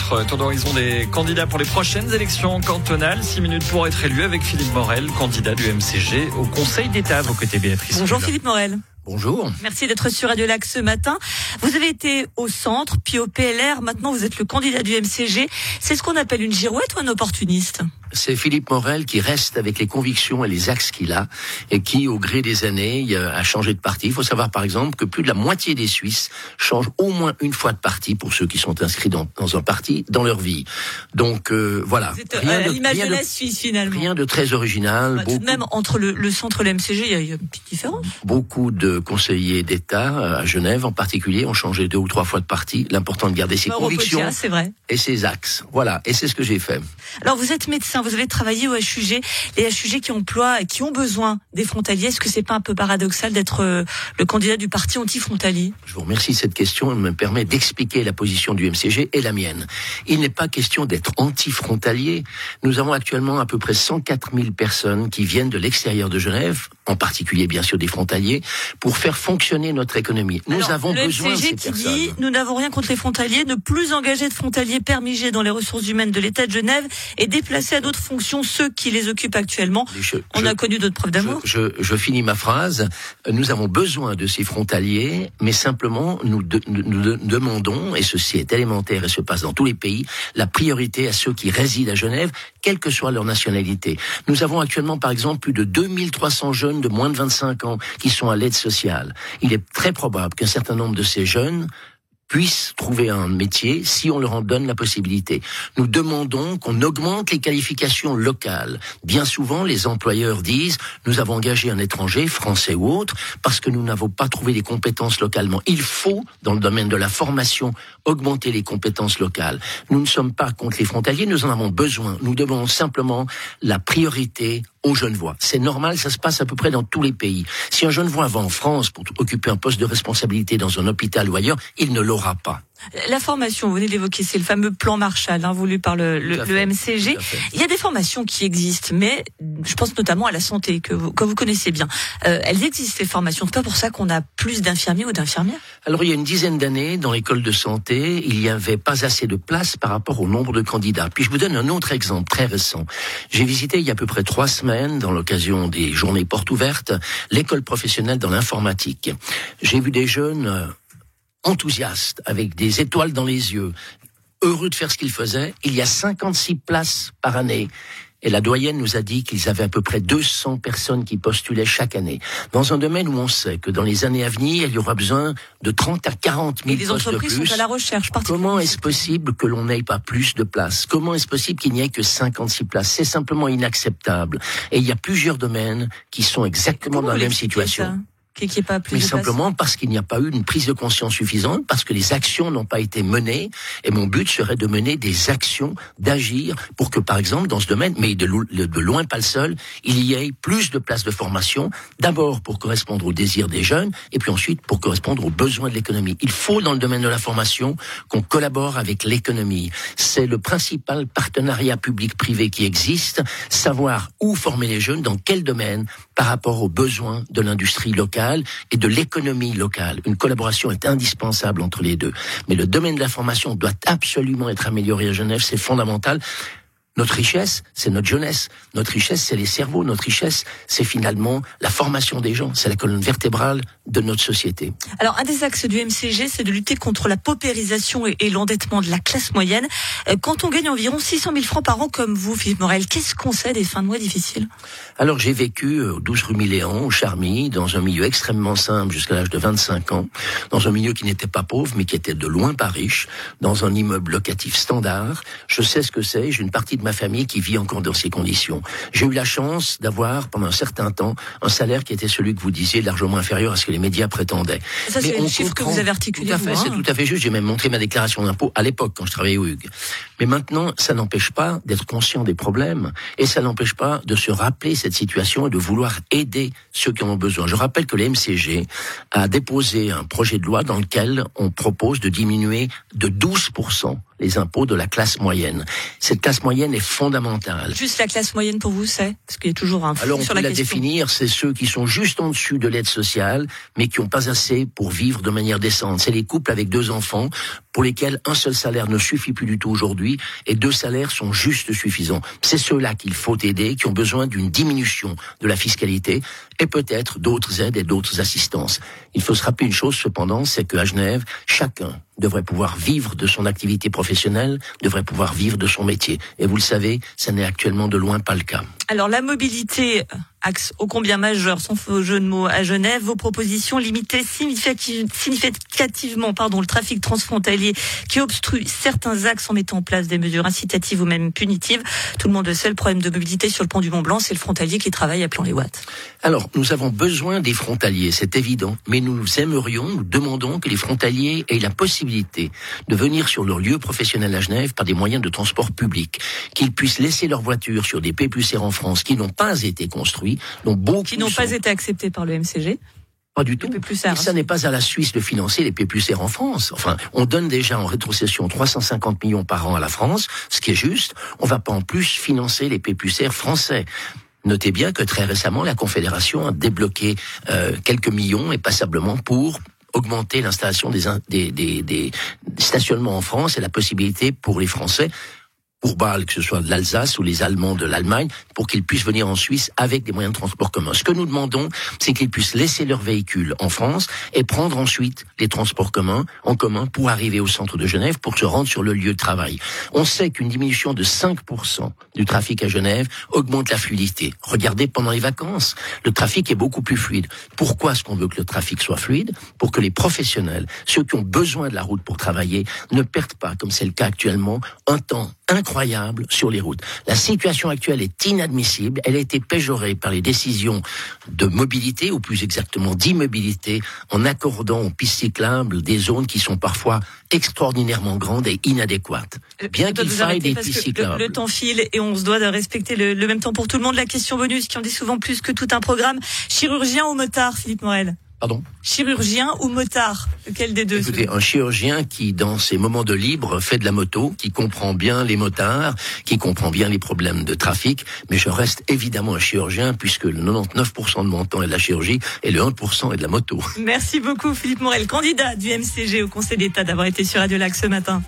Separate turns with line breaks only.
notre tour d'horizon des candidats pour les prochaines élections cantonales. Six minutes pour être élu avec Philippe Morel, candidat du MCG au Conseil d'État à vos côtés, Béatrice.
Bonjour Philippe Morel.
Bonjour.
Merci d'être sur Radio Lac ce matin. Vous avez été au centre, puis au PLR. Maintenant, vous êtes le candidat du MCG. C'est ce qu'on appelle une girouette ou un opportuniste?
C'est Philippe Morel qui reste avec les convictions et les axes qu'il a et qui, au gré des années, a changé de parti. Il faut savoir, par exemple, que plus de la moitié des Suisses changent au moins une fois de parti pour ceux qui sont inscrits dans, un parti dans leur vie. Donc euh, voilà.
C'est rien de, l'image de, la Suisse finalement.
Rien de très original.
Bah, tout de même, entre le, centre et le MCG, il y, a, une petite différence.
Beaucoup de conseillers d'État euh, à Genève, en particulier, ont changé deux ou trois fois de parti. L'important de garder ses convictions
vrai.
et ses axes. Voilà. Et c'est ce que j'ai fait.
Alors vous êtes médecin vous avez travaillé au HUG, les HUG qui emploient et qui ont besoin des frontaliers. Est-ce que c'est pas un peu paradoxal d'être euh, le candidat du parti anti-frontalier?
Je vous remercie cette question. Me permet d'expliquer la position du MCG et la mienne. Il n'est pas question d'être anti-frontalier. Nous avons actuellement à peu près 104 000 personnes qui viennent de l'extérieur de Genève, en particulier bien sûr des frontaliers, pour faire fonctionner notre économie. Nous avons
le
besoin
MCG
de
qui dit nous n'avons rien contre les frontaliers, ne plus engager de frontaliers permigés dans les ressources humaines de l'État de Genève et déplacer à d'autres fonctions ceux qui les occupent actuellement. On a connu d'autres preuves d'amour.
Je, je, finis ma phrase. Nous avons besoin de ces frontaliers, mais simplement nous, nous demandons, et ceci est élémentaire et se passe dans tous les pays, la priorité à ceux qui résident à Genève, quelle que soit leur nationalité. Nous avons actuellement, par exemple, plus de 2300 jeunes de moins de 25 ans qui sont à l'aide sociale. Il est très probable qu'un certain nombre de ces jeunes puissent trouver un métier si on leur en donne la possibilité. Nous demandons qu'on augmente les qualifications locales. Bien souvent, les employeurs disent nous avons engagé un étranger, français ou autre, parce que nous n'avons pas trouvé les compétences localement. Il faut, dans le domaine de la formation, augmenter les compétences locales. Nous ne sommes pas contre les frontaliers, nous en avons besoin. Nous devons simplement la priorité aux voix. C'est normal, ça se passe à peu près dans tous les pays. Si un jeune voix va en France pour occuper un poste de responsabilité dans un hôpital ou ailleurs, il ne l'aura pas.
La formation, vous venez d'évoquer, c'est le fameux plan Marshall hein, voulu par le, le, MCG. Il y a des formations qui existent, mais je pense notamment à la santé que vous, que vous connaissez bien. Euh, elles existent ces formations. C'est pas pour ça qu'on a plus d'infirmiers ou d'infirmières.
Alors il y a une dizaine d'années, dans l'école de santé, il n'y avait pas assez de place par rapport au nombre de candidats. Puis je vous donne un autre exemple très récent. J'ai visité il y a à peu près trois semaines, dans l'occasion des journées portes ouvertes, l'école professionnelle dans l'informatique. J'ai vu des jeunes euh, enthousiaste, avec des étoiles dans les yeux, heureux de faire ce qu'il faisait. Il y a 56 places par année. Et la doyenne nous a dit qu'ils avaient à peu près 200 personnes qui postulaient chaque année. Dans un domaine où on sait que dans les années à venir, il y aura besoin de 30 à 40 000 postes de plus.
Sont à la recherche.
Comment est-ce possible que l'on n'ait pas plus de places? Comment est-ce possible qu'il n'y ait que 56 places? C'est simplement inacceptable. Et il y a plusieurs domaines qui sont exactement dans la même situation
pas plus
Mais simplement parce qu'il n'y a pas eu une prise de conscience suffisante, parce que les actions n'ont pas été menées. Et mon but serait de mener des actions, d'agir pour que, par exemple, dans ce domaine, mais de, de loin pas le seul, il y ait plus de places de formation. D'abord pour correspondre aux désirs des jeunes, et puis ensuite pour correspondre aux besoins de l'économie. Il faut, dans le domaine de la formation, qu'on collabore avec l'économie. C'est le principal partenariat public-privé qui existe. Savoir où former les jeunes, dans quel domaine, par rapport aux besoins de l'industrie locale et de l'économie locale. Une collaboration est indispensable entre les deux. Mais le domaine de la formation doit absolument être amélioré à Genève, c'est fondamental. Notre richesse, c'est notre jeunesse. Notre richesse, c'est les cerveaux. Notre richesse, c'est finalement la formation des gens. C'est la colonne vertébrale de notre société.
Alors, un des axes du MCG, c'est de lutter contre la paupérisation et, l'endettement de la classe moyenne. Euh, quand on gagne environ 600 000 francs par an comme vous, Philippe Morel, qu'est-ce qu'on sait des fins de mois difficiles?
Alors, j'ai vécu au 12 rue Milléon, au Charmy, dans un milieu extrêmement simple jusqu'à l'âge de 25 ans, dans un milieu qui n'était pas pauvre, mais qui était de loin pas riche, dans un immeuble locatif standard. Je sais ce que c'est. J'ai une partie de ma famille qui vit encore dans ces conditions. J'ai eu la chance d'avoir, pendant un certain temps, un salaire qui était celui que vous disiez, largement inférieur à ce que les médias prétendaient.
Ça, c'est le chiffre que vous avez articulé.
Tout à fait, c'est
hein.
tout à fait juste. J'ai même montré ma déclaration d'impôt à l'époque, quand je travaillais au Hugues. Mais maintenant, ça n'empêche pas d'être conscient des problèmes et ça n'empêche pas de se rappeler cette situation et de vouloir aider ceux qui en ont besoin. Je rappelle que le MCG a déposé un projet de loi dans lequel on propose de diminuer de 12% les impôts de la classe moyenne. Cette classe moyenne est fondamentale.
Juste la classe moyenne pour vous, c'est? Parce qu'il y a toujours un
Alors on
sur
peut
la,
la définir, c'est ceux qui sont juste en dessus de l'aide sociale, mais qui n'ont pas assez pour vivre de manière décente. C'est les couples avec deux enfants pour lesquels un seul salaire ne suffit plus du tout aujourd'hui et deux salaires sont juste suffisants. C'est ceux-là qu'il faut aider, qui ont besoin d'une diminution de la fiscalité et peut-être d'autres aides et d'autres assistances. Il faut se rappeler une chose cependant, c'est qu'à Genève, chacun devrait pouvoir vivre de son activité professionnelle, devrait pouvoir vivre de son métier. Et vous le savez, ça n'est actuellement de loin pas le cas.
Alors la mobilité, axe ô combien majeur, sans faux jeu de mots à Genève, vos propositions limitaient significativement pardon, le trafic transfrontalier qui obstrue certains axes en mettant en place des mesures incitatives ou même punitives. Tout le monde sait, le problème de mobilité sur le pont du Mont Blanc, c'est le frontalier qui travaille à plan les watts.
Alors, nous avons besoin des frontaliers, c'est évident, mais nous aimerions, nous demandons que les frontaliers aient la possibilité de venir sur leur lieu professionnel à Genève par des moyens de transport public, qu'ils puissent laisser leur voiture sur des P plus R en France qui n'ont pas été construits, beaucoup
qui n'ont pas été acceptés par le MCG.
Pas du tout. Et ça n'est pas à la Suisse de financer les P plus R en France. Enfin, on donne déjà en rétrocession 350 millions par an à la France, ce qui est juste. On va pas en plus financer les P plus R français. Notez bien que très récemment, la Confédération a débloqué euh, quelques millions et passablement pour augmenter l'installation des, des, des, des, stationnements en France et la possibilité pour les Français pour Bâle, que ce soit de l'Alsace ou les Allemands de l'Allemagne, pour qu'ils puissent venir en Suisse avec des moyens de transport communs. Ce que nous demandons, c'est qu'ils puissent laisser leur véhicule en France et prendre ensuite les transports communs en commun pour arriver au centre de Genève pour se rendre sur le lieu de travail. On sait qu'une diminution de 5% du trafic à Genève augmente la fluidité. Regardez pendant les vacances, le trafic est beaucoup plus fluide. Pourquoi est-ce qu'on veut que le trafic soit fluide? Pour que les professionnels, ceux qui ont besoin de la route pour travailler, ne perdent pas, comme c'est le cas actuellement, un temps incroyable sur les routes. La situation actuelle est inadmissible. Elle a été péjorée par les décisions de mobilité, ou plus exactement d'immobilité, en accordant aux pistes cyclables des zones qui sont parfois extraordinairement grandes et inadéquates.
Euh, Bien qu'il faille des pistes cyclables. Le, temps file et on se doit de respecter le, le même temps pour tout le monde. La question bonus qui en dit souvent plus que tout un programme. Chirurgien ou motard, Philippe Morel
Pardon
Chirurgien ou motard Lequel des deux
Écoutez, un chirurgien qui, dans ses moments de libre, fait de la moto, qui comprend bien les motards, qui comprend bien les problèmes de trafic, mais je reste évidemment un chirurgien puisque le 99% de mon temps est de la chirurgie et le 1% est de la moto.
Merci beaucoup Philippe Morel, candidat du MCG au Conseil d'État d'avoir été sur Radio Lac ce matin.